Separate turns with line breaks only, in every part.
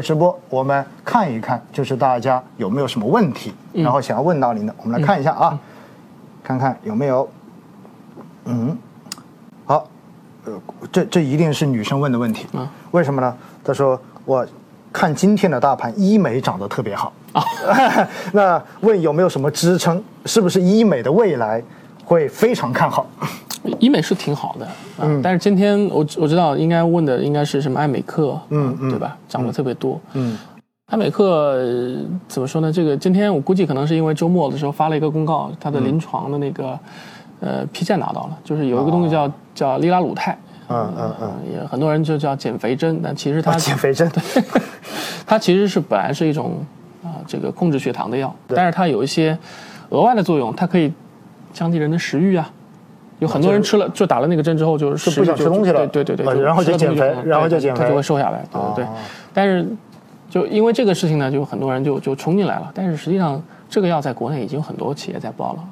直播，我们看一看，就是大家有没有什么问题，然后想要问到您的，我们来看一下啊，看看有没有。嗯，好，呃，这这一定是女生问的问题嗯？为什么呢？她说我看今天的大盘，医美涨得特别好啊。那问有没有什么支撑？是不是医美的未来会非常看好？
医美是挺好的，嗯，但是今天我我知道应该问的应该是什么爱美克，嗯嗯，对吧？涨得特别多，嗯，爱美克怎么说呢？这个今天我估计可能是因为周末的时候发了一个公告，它的临床的那个呃批件拿到了，就是有一个东西叫叫利拉鲁肽，嗯嗯嗯，也很多人就叫减肥针，但其实它
减肥针，对
它其实是本来是一种啊这个控制血糖的药，但是它有一些额外的作用，它可以降低人的食欲啊。有很多人吃了就打了那个针之后就
是不想吃东西了，
对对对，
然后就减肥，然后就减肥，
他就会瘦下来，对对。但是就因为这个事情呢，就很多人就就冲进来了。但是实际上这个药在国内已经有很多企业在报了，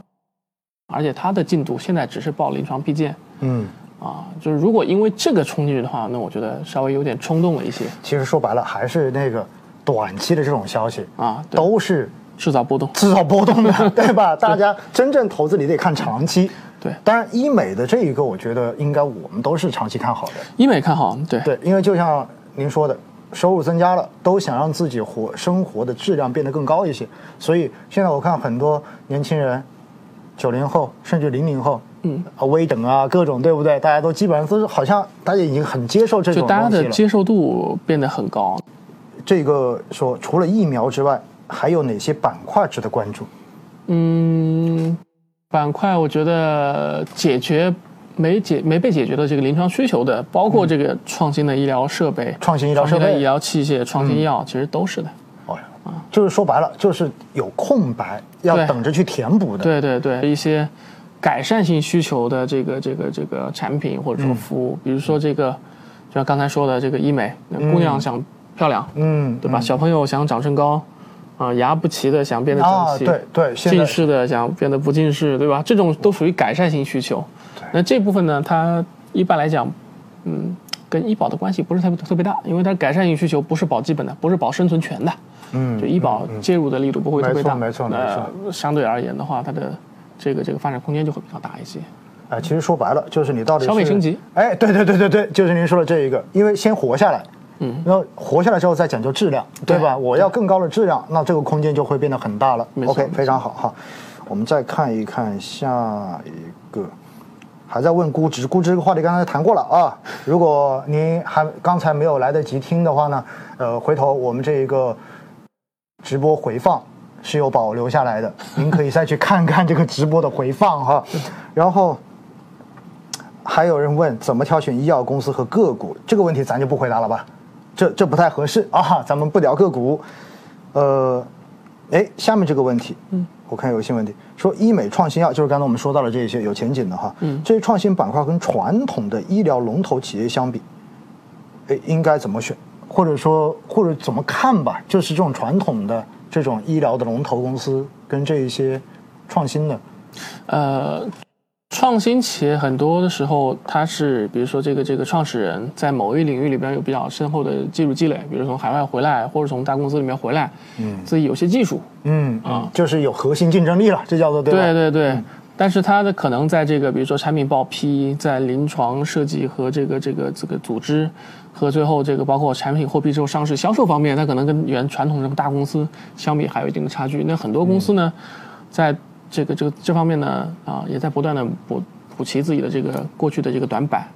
而且它的进度现在只是报临床批件。嗯，啊，就是如果因为这个冲进去的话，那我觉得稍微有点冲动了一些。
其实说白了还是那个短期的这种消息啊，都是
制造波动，
制造波动的，对吧？大家真正投资你得看长期。
对，
当然医美的这一个，我觉得应该我们都是长期看好的。
医美看好，对
对，因为就像您说的，收入增加了，都想让自己活生活的质量变得更高一些。所以现在我看很多年轻人，九零后甚至零零后，嗯啊，微整啊，各种对不对？大家都基本上都是好像大家已经很接受这种
就大家的接受度变得很高。
这个说除了疫苗之外，还有哪些板块值得关注？嗯。
板块，我觉得解决没解没被解决的这个临床需求的，包括这个创新的医疗设备、
创新医疗设备、
医疗器械、创新药，其实都是的。哦
呀，啊，就是说白了，就是有空白要等着去填补的。
对对对，一些改善性需求的这个这个这个产品或者说服务，比如说这个，就像刚才说的这个医美，姑娘想漂亮，嗯，对吧？小朋友想长身高。啊，牙不齐的想变得整齐，
对对，
近视的想变得不近视，对吧？这种都属于改善性需求。那这部分呢，它一般来讲，嗯，跟医保的关系不是特别特别大，因为它改善性需求不是保基本的，不是保生存权的。嗯，就医保介入的力度不会特别大，
没错没错。
呃，相对而言的话，它的这个这个发展空间就会比较大一些。
哎，其实说白了，就是你到底
消费升级。
哎，对对对对对，就是您说的这一个，因为先活下来。嗯，然后活下来之后再讲究质量，对吧？我要更高的质量，那这个空间就会变得很大了。OK，非常好哈。我们再看一看下一个，还在问估值，估值这个话题刚才谈过了啊。如果您还刚才没有来得及听的话呢，呃，回头我们这一个直播回放是有保留下来的，您可以再去看看这个直播的回放哈。然后。还有人问怎么挑选医药公司和个股，这个问题咱就不回答了吧。这这不太合适啊，咱们不聊个股。呃，哎，下面这个问题，嗯，我看有新问题，说医美创新药就是刚才我们说到了这些有前景的哈，嗯，这些创新板块跟传统的医疗龙头企业相比，哎，应该怎么选，或者说或者怎么看吧？就是这种传统的这种医疗的龙头公司跟这一些创新的，呃。
创新企业很多的时候，它是比如说这个这个创始人在某一领域里边有比较深厚的技术积累，比如从海外回来或者从大公司里面回来，嗯，自己有些技术，
嗯啊，就是有核心竞争力了，这叫做对
对对对。但是它的可能在这个比如说产品报批、在临床设计和这个这个这个组织和最后这个包括产品获批之后上市销售方面，它可能跟原传统这么大公司相比还有一定的差距。那很多公司呢，在这个这个这方面呢，啊，也在不断的补补齐自己的这个过去的这个短板，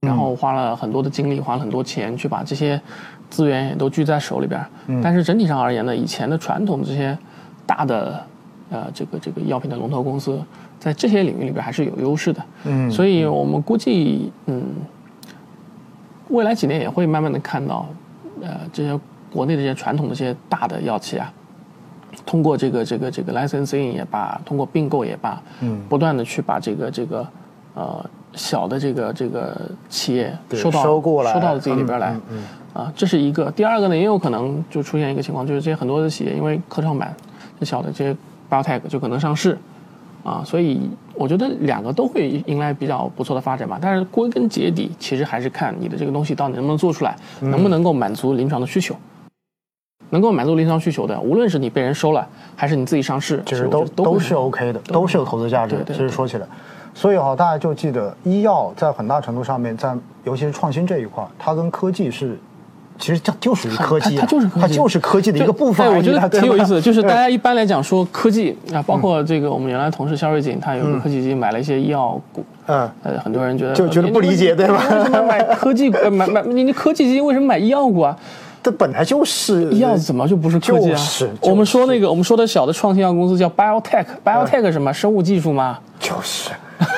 然后花了很多的精力，花了很多钱去把这些资源也都聚在手里边。但是整体上而言呢，以前的传统这些大的呃这个这个药品的龙头公司，在这些领域里边还是有优势的。嗯，所以我们估计，嗯，未来几年也会慢慢的看到，呃，这些国内的这些传统的这些大的药企啊。通过这个这个这个 licensing 也罢，通过并购也罢，嗯，不断的去把这个这个呃小的这个这个企业收到
收过来，
收到自己里边来，嗯，啊，这是一个。第二个呢，也有可能就出现一个情况，就是这些很多的企业因为科创板这小的这些 biotech 就可能上市，啊，所以我觉得两个都会迎来比较不错的发展吧。但是归根结底，其实还是看你的这个东西到底能不能做出来，能不能够满足临床的需求。能够满足临床需求的，无论是你被人收了，还是你自己上市，
其实都都是 OK 的，都是有投资价值的。其实说起来，所以哈，大家就记得医药在很大程度上面，在尤其是创新这一块，它跟科技是。其实这就属于科技，
它就是
它就是科技的一个部分。
我觉得挺有意思的，就是大家一般来讲说科技啊，包括这个我们原来同事肖瑞锦，他有个科技基金买了一些医药股，嗯，呃，很多人觉得
就觉得不理解，对吧？
为什么买科技股？买买你你科技基金为什么买医药股啊？
这本来就是
医药，怎么就不是科技啊？我们说那个我们说的小的创新药公司叫 biotech，biotech 什么生物技术吗？
就是。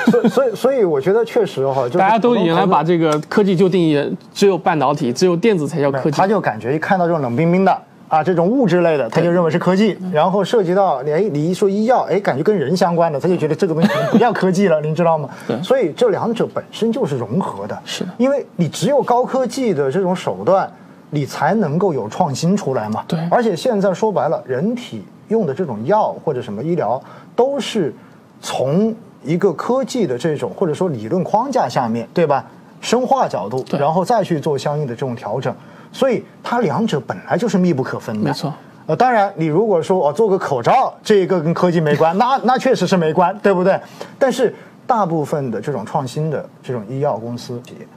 所以，所以，所以，我觉得确实哈，
大家都原来把这个科技就定义只有半导体，只有电子才叫科技。
他就感觉一看到这种冷冰冰的啊，这种物质类的，他就认为是科技。然后涉及到哎，你一说医药，哎，感觉跟人相关的，他就觉得这个东西不叫科技了，您知道吗？
对。
所以这两者本身就是融合的。
是的。
因为你只有高科技的这种手段，你才能够有创新出来嘛。
对。
而且现在说白了，人体用的这种药或者什么医疗，都是从。一个科技的这种或者说理论框架下面对吧？生化角度，然后再去做相应的这种调整，所以它两者本来就是密不可分的。
没错。
呃，当然，你如果说哦做个口罩，这个跟科技没关，那那确实是没关，对不对？但是大部分的这种创新的这种医药公司企业，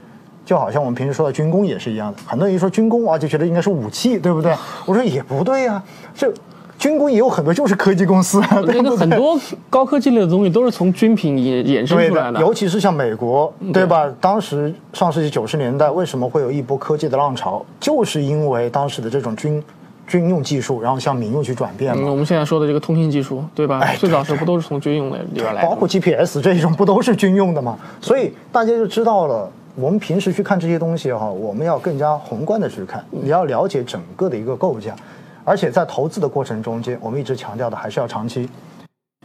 就好像我们平时说的军工也是一样的。很多人一说军工啊，就觉得应该是武器，对不对？我说也不对呀，这。军工也有很多就是科技公司，
那个很多高科技类的东西都是从军品衍衍生出来
的。尤其是像美国，对吧？当时上世纪九十年代为什么会有一波科技的浪潮？就是因为当时的这种军军用技术，然后向民用去转变嘛。
我们现在说的这个通信技术，对吧？哎最早时不都是从军用的里边来？
包括 GPS 这一种，不都是军用的吗？所以大家就知道了，我们平时去看这些东西哈，我们要更加宏观的去看，你要了解整个的一个构架。而且在投资的过程中间，我们一直强调的还是要长期。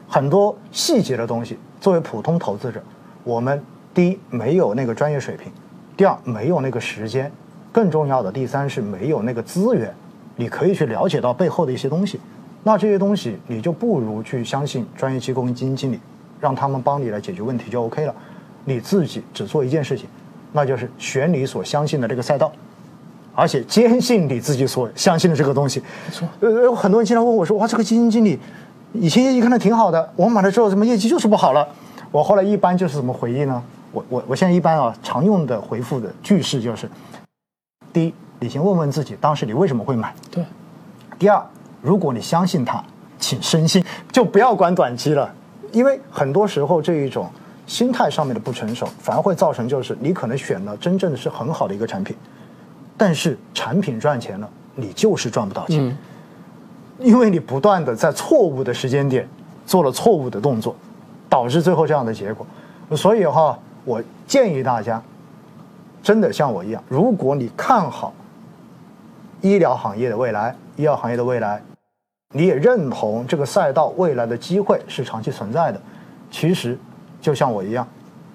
很多细节的东西，作为普通投资者，我们第一没有那个专业水平，第二没有那个时间，更重要的第三是没有那个资源，你可以去了解到背后的一些东西。那这些东西你就不如去相信专业机构跟基金经理，让他们帮你来解决问题就 OK 了。你自己只做一件事情，那就是选你所相信的这个赛道。而且坚信你自己所相信的这个东西。
没错。
呃，很多人经常问我说：“哇，这个基金经理以前业绩看的挺好的，我买了之后怎么业绩就是不好了？”我后来一般就是怎么回应呢？我我我现在一般啊，常用的回复的句式就是：第一，你先问问自己，当时你为什么会买？
对。
第二，如果你相信它，请深信，就不要管短期了，因为很多时候这一种心态上面的不成熟，反而会造成就是你可能选了真正的是很好的一个产品。但是产品赚钱了，你就是赚不到钱，因为你不断的在错误的时间点做了错误的动作，导致最后这样的结果。所以哈，我建议大家，真的像我一样，如果你看好医疗行业的未来，医药行业的未来，你也认同这个赛道未来的机会是长期存在的，其实就像我一样。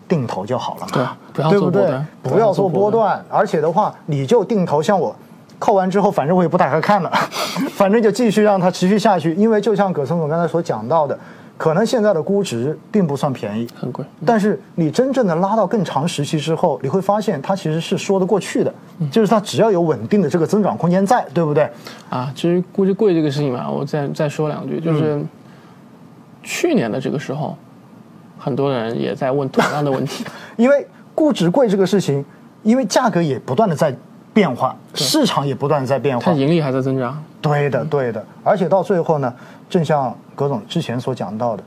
定投就好了嘛，
对不
对？不要做波段，而且的话，你就定投。像我扣完之后，反正我也不打开看了，反正就继续让它持续下去。因为就像葛森总刚才所讲到的，可能现在的估值并不算便宜，
很贵。
但是你真正的拉到更长时期之后，你会发现它其实是说得过去的，就是它只要有稳定的这个增长空间在，对不对？
啊，其实估值贵这个事情嘛，我再再说两句，就是去年的这个时候。很多人也在问同样的问题，
因为估值贵这个事情，因为价格也不断的在变化，市场也不断的在变化，它
盈利还在增长。
对的，对的，而且到最后呢，正像葛总之前所讲到的，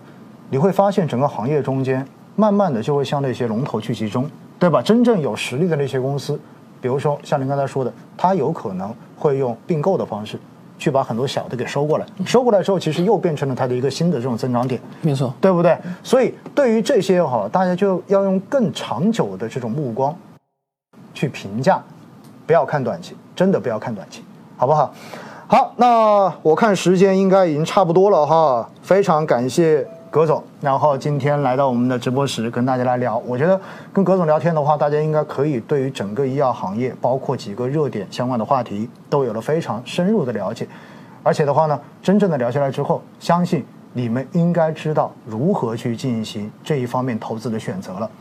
你会发现整个行业中间，慢慢的就会向那些龙头去集中，对吧？真正有实力的那些公司，比如说像您刚才说的，它有可能会用并购的方式。去把很多小的给收过来，收过来之后，其实又变成了它的一个新的这种增长点，
没错，
对不对？所以对于这些哈，大家就要用更长久的这种目光去评价，不要看短期，真的不要看短期，好不好？好，那我看时间应该已经差不多了哈，非常感谢。葛总，然后今天来到我们的直播室跟大家来聊。我觉得跟葛总聊天的话，大家应该可以对于整个医药行业，包括几个热点相关的话题，都有了非常深入的了解。而且的话呢，真正的聊下来之后，相信你们应该知道如何去进行这一方面投资的选择了。